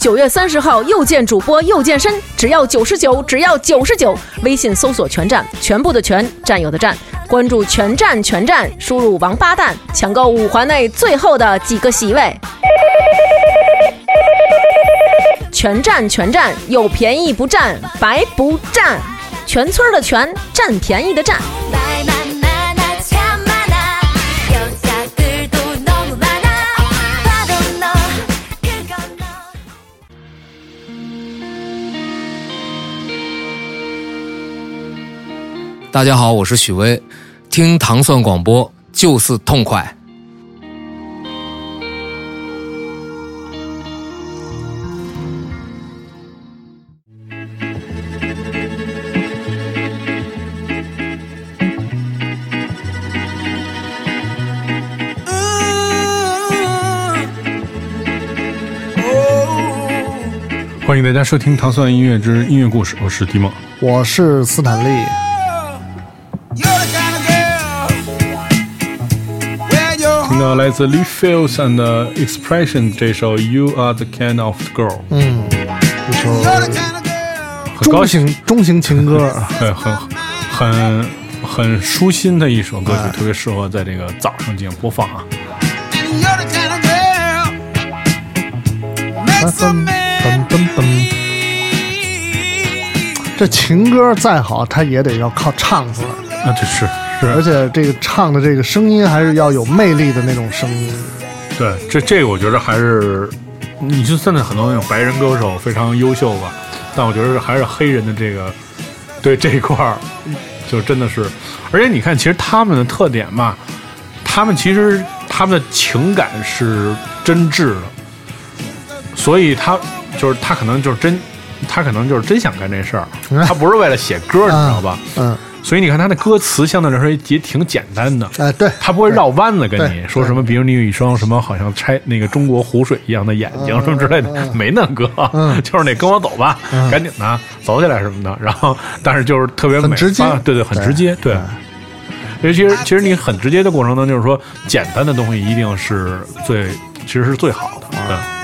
九月三十号又见主播又健身，只要九十九，只要九十九。微信搜索“全站”，全部的全，占有的占，关注“全站全站”，输入“王八蛋”，抢购五环内最后的几个席位。全站全站，有便宜不占，白不占。全村的全，占便宜的占。大家好，我是许巍，听糖蒜广播就是痛快。欢迎大家收听《糖蒜音乐之音乐故事》，我是迪梦，我是斯坦利。听到来自 Lee Fields and Expression 这首《You Are the Kind of Girl》，嗯，一首很高兴。型中型情歌，对，很很很舒心的一首歌曲，特别适合在这个早上进行播放啊。噔噔噔噔。这情歌再好，它也得要靠唱出来，那，这是而，且这个唱的这个声音还是要有魅力的那种声音。对，这这个我觉得还是，你就现在很多那种白人歌手非常优秀吧，但我觉得还是黑人的这个对这一块儿，就真的是，而且你看，其实他们的特点嘛，他们其实他们的情感是真挚的，所以他就是他可能就是真，他可能就是真想干这事儿，他不是为了写歌，你知道吧？嗯，所以你看他的歌词相对来说也挺简单的，哎，对，他不会绕弯子跟你说什么，比如你有一双什么好像拆那个中国湖水一样的眼睛什么之类的，没那哥，嗯就是那跟我走吧，赶紧的走起来什么的。然后，但是就是特别美对对，很直接，对。其实其实你很直接的过程当中，就是说简单的东西一定是最其实是最好的，对。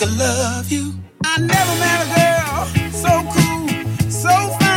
I think love you. I never met a girl so cool, so fine,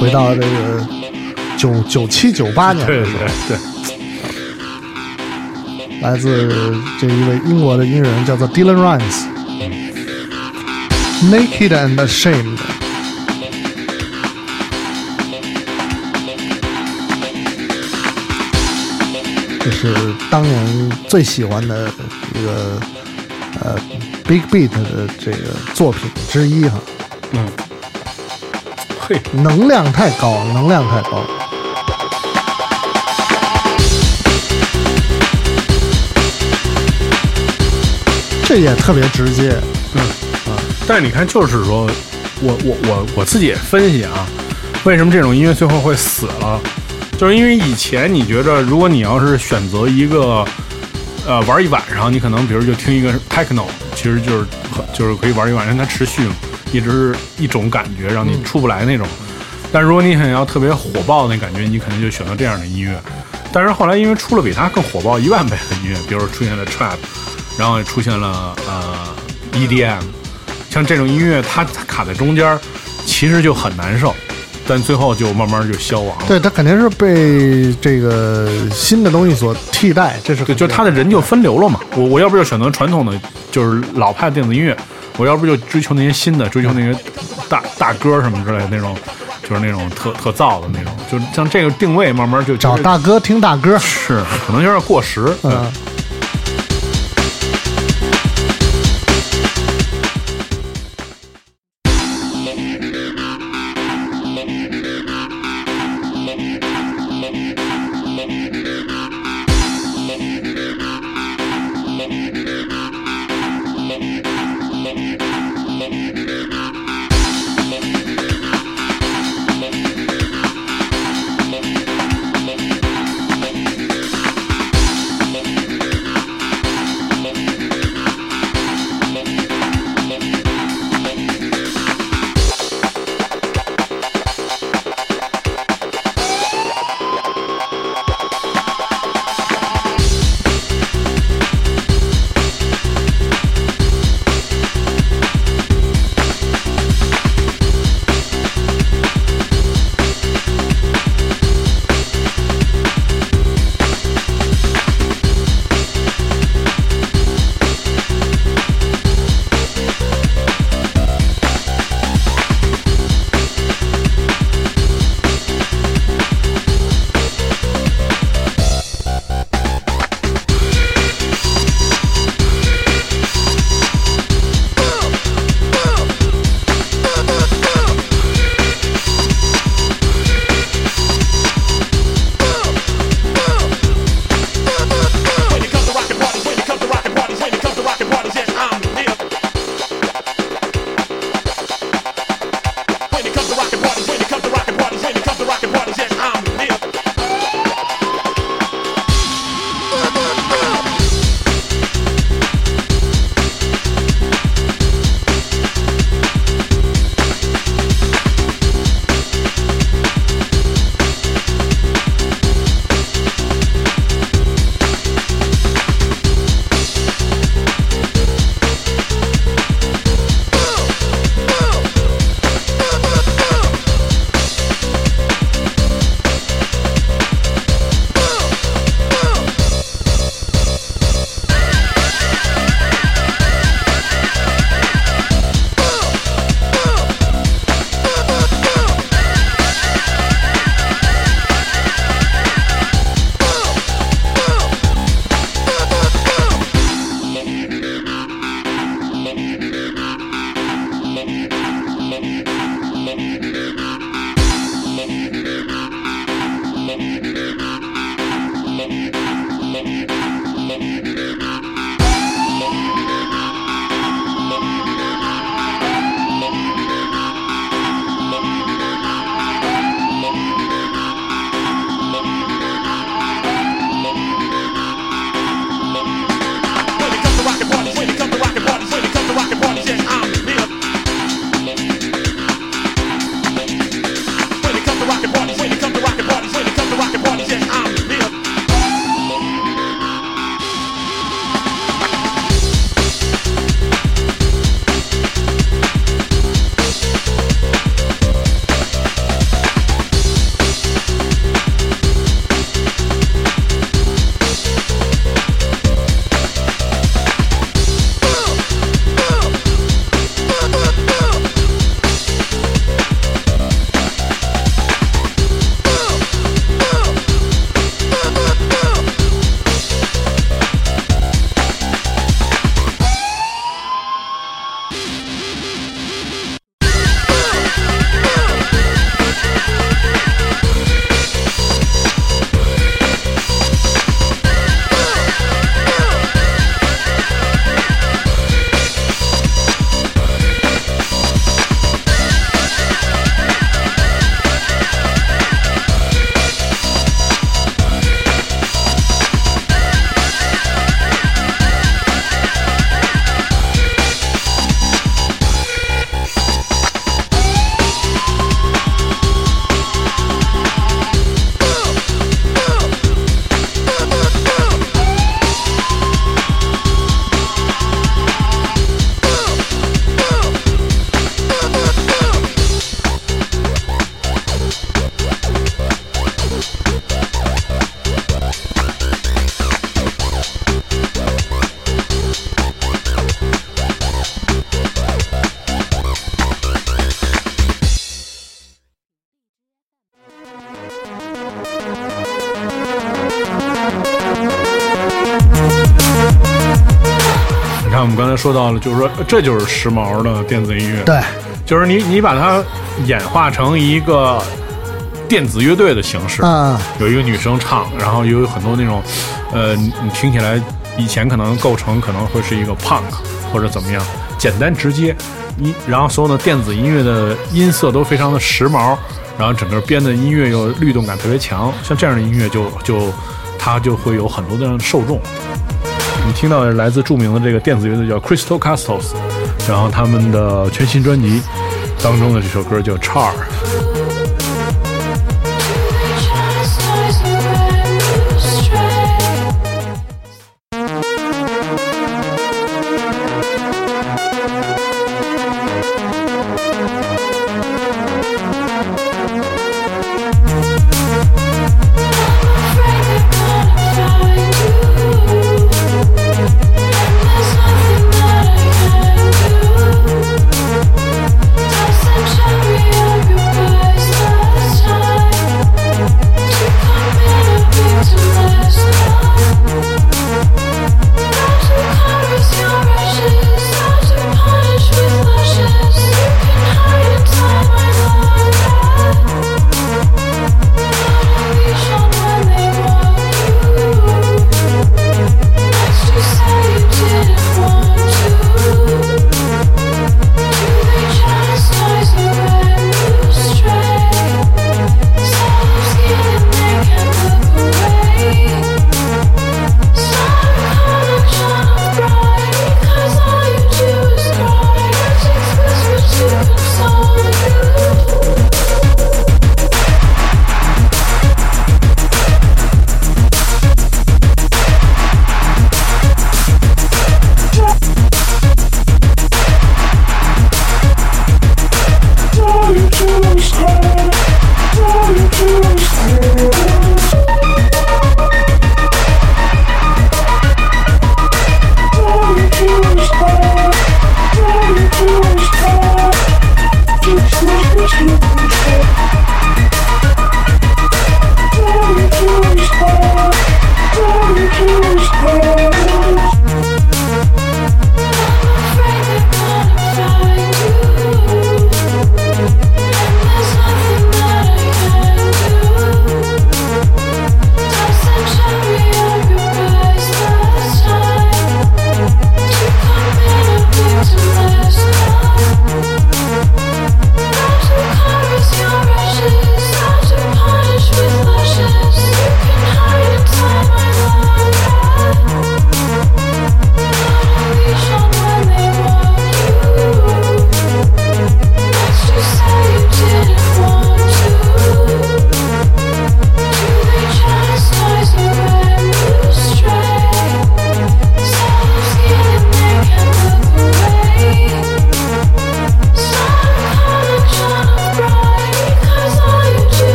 回到这个九九七九八年对对的时候，对，来自这一位英国的音乐人叫做 Dylan Rhymes，《Naked and Ashamed》。这是当年最喜欢的一个呃 Big Beat 的这个作品之一哈，嗯，嘿，能量太高，能量太高。这也特别直接，嗯啊但是你看，就是说我我我我自己也分析啊，为什么这种音乐最后会死了？就是因为以前你觉着，如果你要是选择一个呃玩一晚上，你可能比如就听一个 techno，其实就是就是可以玩一晚上，它持续嘛，一直是一种感觉，让你出不来那种。但如果你想要特别火爆的那感觉，你肯定就选择这样的音乐。但是后来因为出了比它更火爆一万倍的音乐，比如说出现了 trap，然后也出现了呃 EDM，像这种音乐它它卡在中间，其实就很难受，但最后就慢慢就消亡了。对它肯定是被这个新的东西所替代，这是对，就它的人就分流了嘛。我我要不就选择传统的，就是老派电子音乐；我要不就追求那些新的，追求那些大大歌什么之类的那种，就是那种特特燥的那种。就像这个定位，慢慢就找大哥听大哥，是可能有点过时。对嗯。说到了，就是说这就是时髦的电子音乐，对，就是你你把它演化成一个电子乐队的形式，嗯，有一个女生唱，然后有很多那种，呃，你你听起来以前可能构成可能会是一个 punk 或者怎么样，简单直接，一然后所有的电子音乐的音色都非常的时髦，然后整个编的音乐又律动感特别强，像这样的音乐就就它就会有很多的受众。我们听到的是来自著名的这个电子乐队叫 Crystal Castles，然后他们的全新专辑当中的这首歌叫《Char》。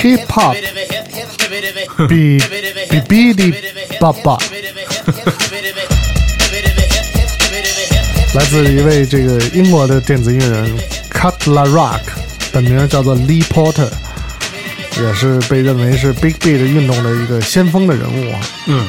Hip hop 比比比哩爸爸，来自一位这个英国的电子音乐人 Cutler Rock，本名叫做 Lee Porter，也是被认为是 Big Beat 运动的一个先锋的人物啊。嗯，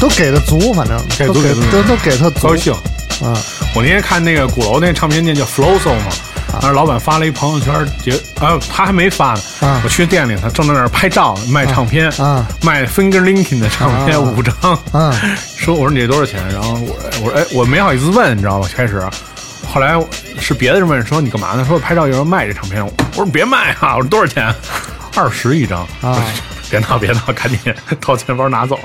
都给的足，反正给足给足都都给他足高兴。啊。我那天看那个鼓楼那唱片店叫 Flowso 嘛，当时老板发了一朋友圈，结啊他还没发呢，啊我去店里，他正在那儿拍照卖唱片，啊卖 Finger Linkin 的唱片啊五张，啊 说我说你这多少钱？然后我我说哎我没好意思问，你知道吗？开始，后来是别的人问说你干嘛呢？说拍照有人卖这唱片，我说别卖啊！我说多少钱？二十一张啊！别闹别闹，赶紧掏钱包拿走，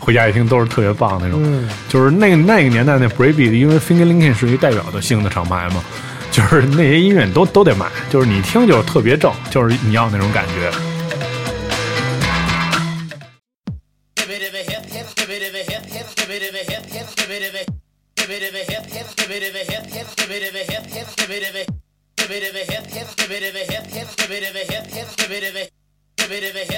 回家一听都是特别棒那种。就是那那个年代那 Brady，因为 Fingerling 是一个代表的性的厂牌嘛，就是那些音乐都都得买，就是你听就是特别正，就是你要那种感觉。bit of a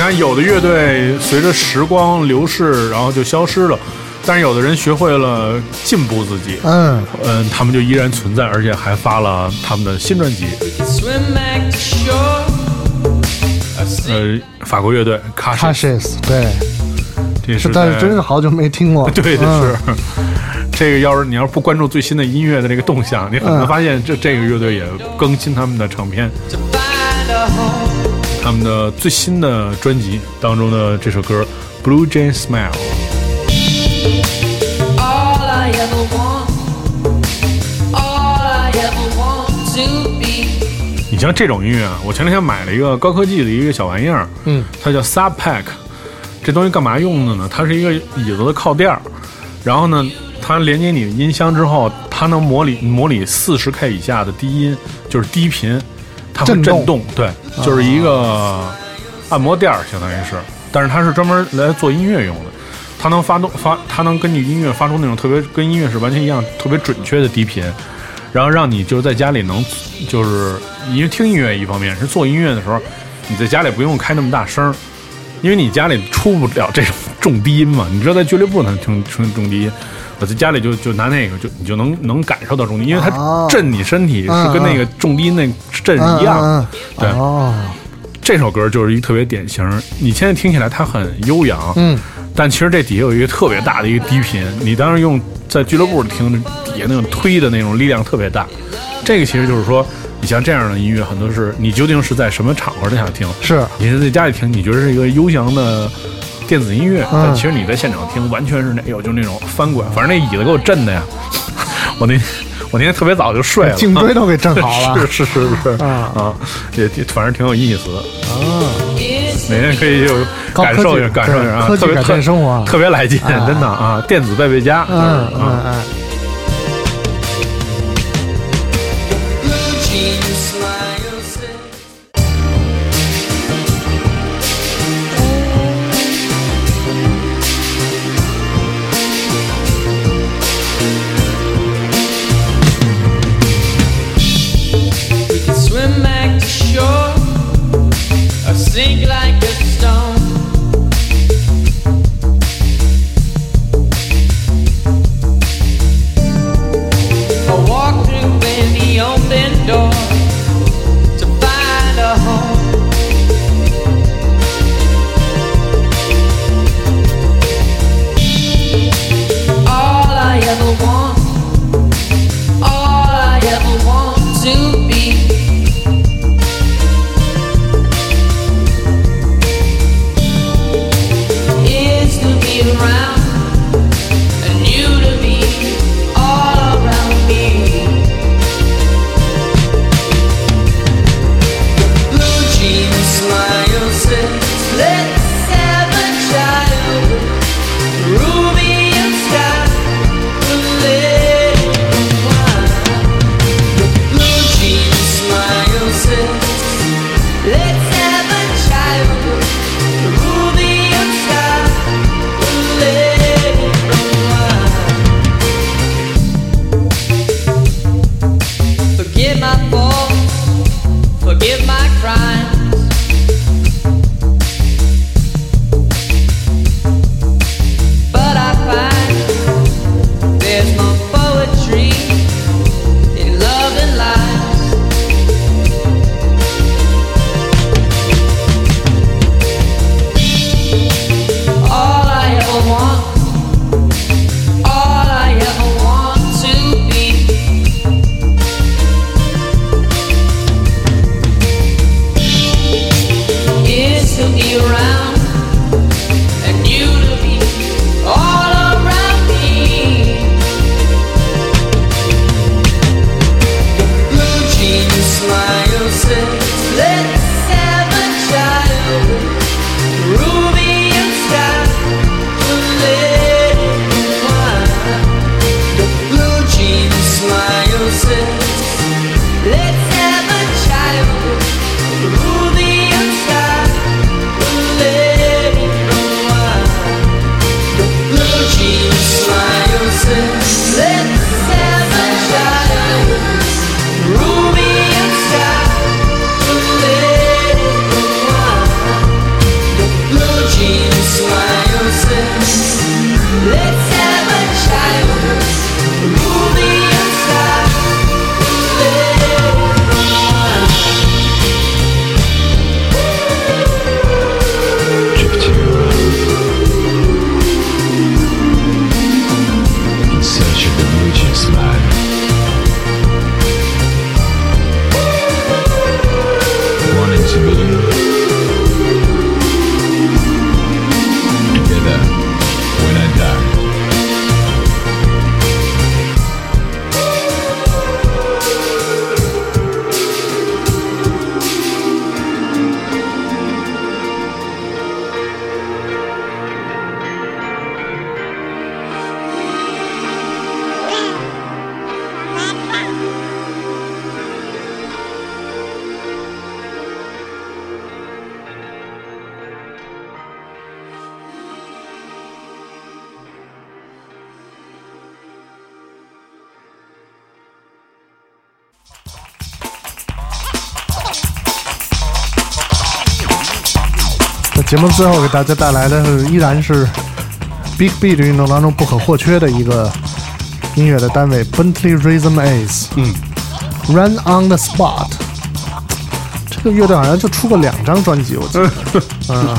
看有的乐队随着时光流逝，然后就消失了，但是有的人学会了进步自己，嗯，嗯，他们就依然存在，而且还发了他们的新专辑。Swim back to see 呃，法国乐队 c a s h Cashes，对，这是但是真是好久没听过。对的嗯是。这个要是你要是不关注最新的音乐的这个动向，你很难嗯发现这这个乐队也更新他们的唱片。to find a home. 他们的最新的专辑当中的这首歌《Blue Jay Smile》。All I ever want. All I ever want to be. 你像这种音乐啊，我前两天买了一个高科技的一个小玩意儿，嗯，它叫 Sub Pack。这东西干嘛用的呢？它是一个椅子的靠垫儿，然后呢，它连接你的音箱之后，它能模拟模拟四十 K 以下的低音，就是低频，它会震动震动，对，就是一个按摩垫儿，相当于是，但是它是专门来做音乐用的。它能发动发，它能根据音乐发出那种特别跟音乐是完全一样、特别准确的低频，然后让你就是在家里能，就是因为听音乐一方面是做音乐的时候，你在家里不用开那么大声儿，因为你家里出不了这种重低音嘛。你知道在俱乐部能听听重低音，我在家里就就拿那个就你就能能感受到重低音，因为它哦震你身体嗯是跟那个重低音那震是一样对这首歌就是一个特别典型，你现在听起来它很悠扬，嗯，但其实这底下有一个特别大的一个低频，你当时用在俱乐部听，底下那种推的那种力量特别大。这个其实就是说，你像这样的音乐，很多是你究竟是在什么场合下听？是你是在家里听，你觉得是一个悠扬的电子音乐，嗯。但其实你在现场听，完全是那哎呦，就那种翻滚，反正那椅子给我震的呀，我那我那天特别早就睡了，颈椎都给震好了。是是是是。啊啊，也也反正挺有意思的。啊。每天可以有感受一下，感受一下啊，特别特别生活。啊特别来劲，啊。真的啊，电子贝贝家，嗯啊。嗯嗯，Let's have a child. 节目最后给大家带来的是依然是 Big Beat 运动当中不可或缺的一个音乐的单位 Bentley Rhythm Ace。嗯，Run on the Spot。这个乐队好像就出过两张专辑，我记得。嗯，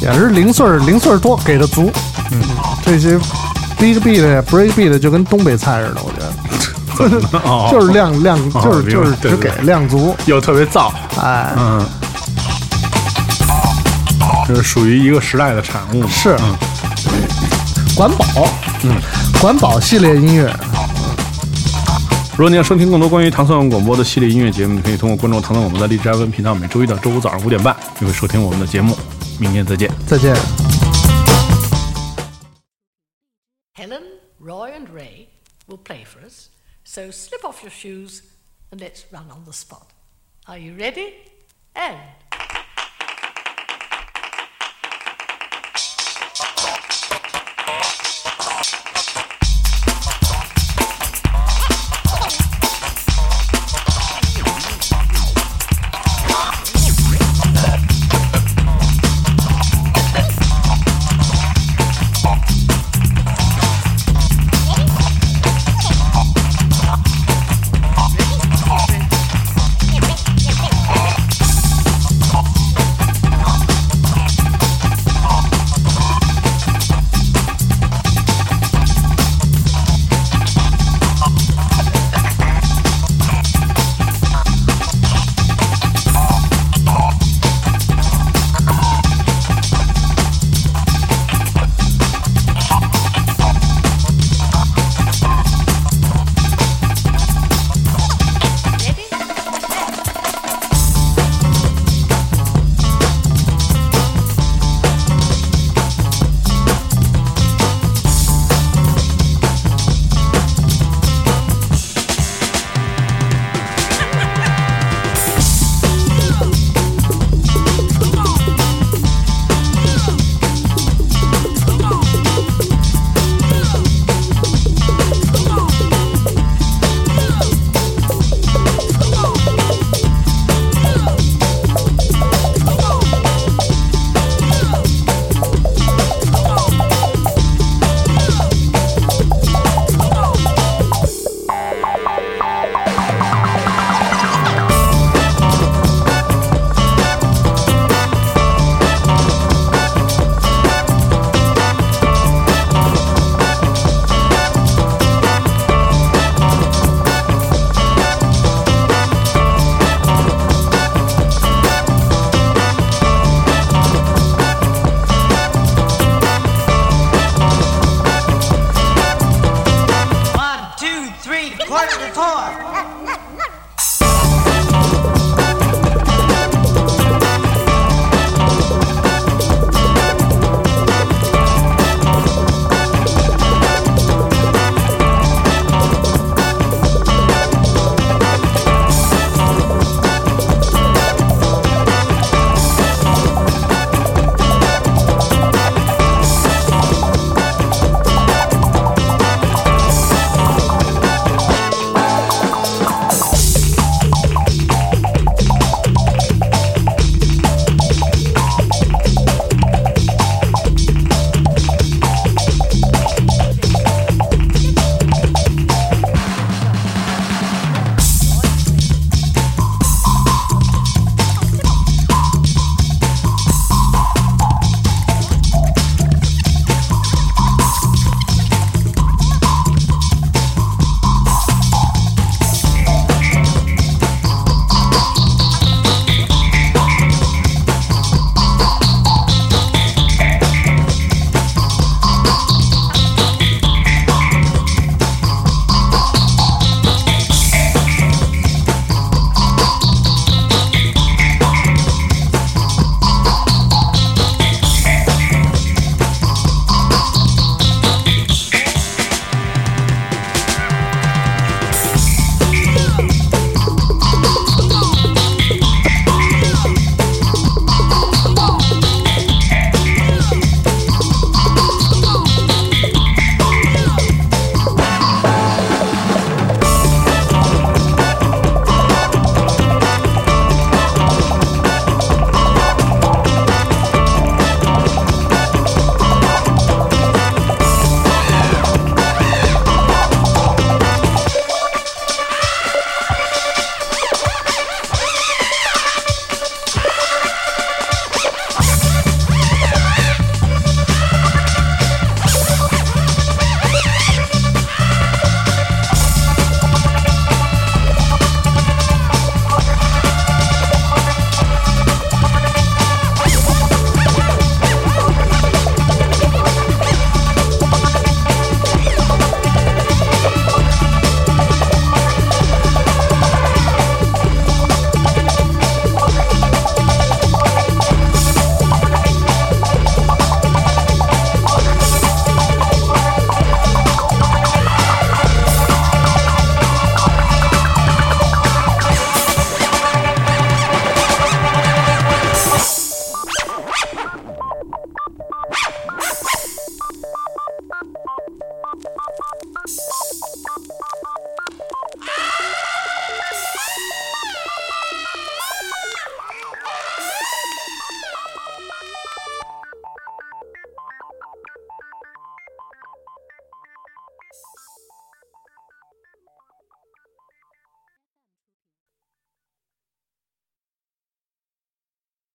也是零碎儿零碎儿多，给的足。嗯，这些 Big Beat 呀 Break Beat 就跟东北菜似的，我觉得。哦就是量量，哦就是就是只给量足，又特别燥，哎，嗯，这是属于一个时代的产物。是嗯，管保，嗯，管保系列音乐，如果你要收听更多关于糖蒜广播的系列音乐节目，你可以通过关注糖蒜广播的荔枝 FM 频道，每周一到周五早上五点半，你会收听我们的节目。明天再见。再见。Helen, Roy, and Ray will play for us. So slip off your shoes and let's run on the spot. Are you ready? And